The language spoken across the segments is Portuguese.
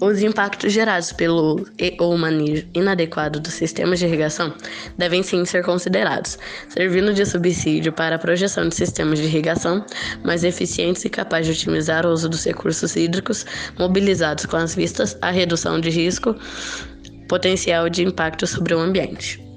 Os impactos gerados pelo e ou manejo inadequado dos sistemas de irrigação devem sim ser considerados, servindo de subsídio para a projeção de sistemas de irrigação mais eficientes e capazes de otimizar o uso dos recursos hídricos mobilizados com as vistas à redução de risco potencial de impacto sobre o ambiente.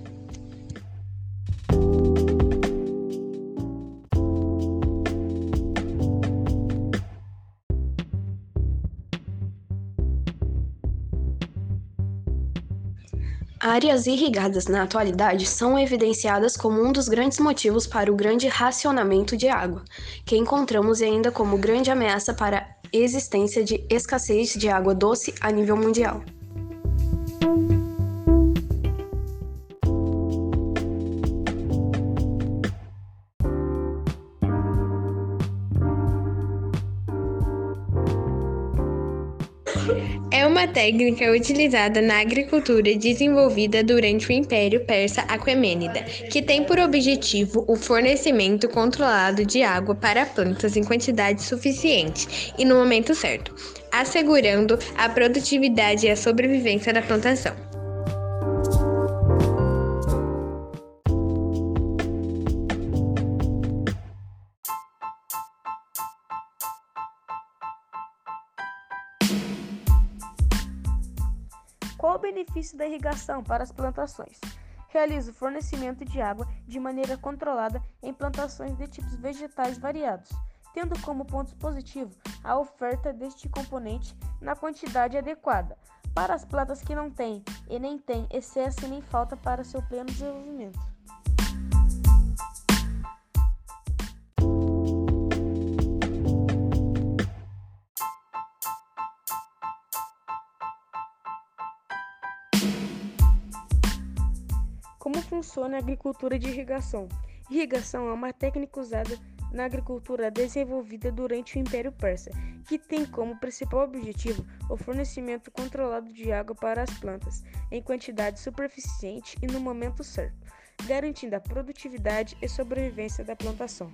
Áreas irrigadas na atualidade são evidenciadas como um dos grandes motivos para o grande racionamento de água, que encontramos ainda como grande ameaça para a existência de escassez de água doce a nível mundial. É uma técnica utilizada na agricultura desenvolvida durante o Império Persa Aquemênida, que tem por objetivo o fornecimento controlado de água para plantas em quantidade suficiente e no momento certo, assegurando a produtividade e a sobrevivência da plantação. Qual o benefício da irrigação para as plantações? Realiza o fornecimento de água de maneira controlada em plantações de tipos vegetais variados, tendo como pontos positivos a oferta deste componente na quantidade adequada para as plantas que não têm e nem têm excesso nem falta para seu pleno desenvolvimento. Como funciona a agricultura de irrigação? Irrigação é uma técnica usada na agricultura desenvolvida durante o Império Persa, que tem como principal objetivo o fornecimento controlado de água para as plantas em quantidade suficiente e no momento certo, garantindo a produtividade e sobrevivência da plantação.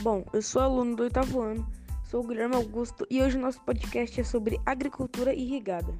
Bom, eu sou aluno do oitavo ano, sou o Guilherme Augusto e hoje nosso podcast é sobre agricultura irrigada.